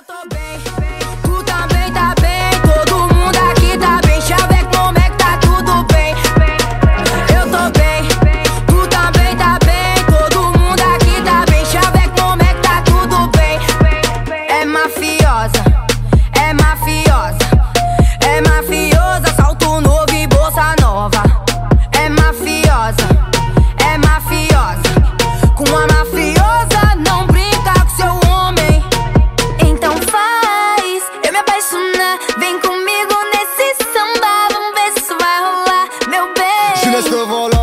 eu tô bem. Tu também tá bem. Todo mundo aqui tá bem. Chave como é que tá tudo bem. Eu tô bem, tu também tá bem. Todo mundo aqui tá bem. Chave como é que tá tudo bem. É mafiosa. laisses le volant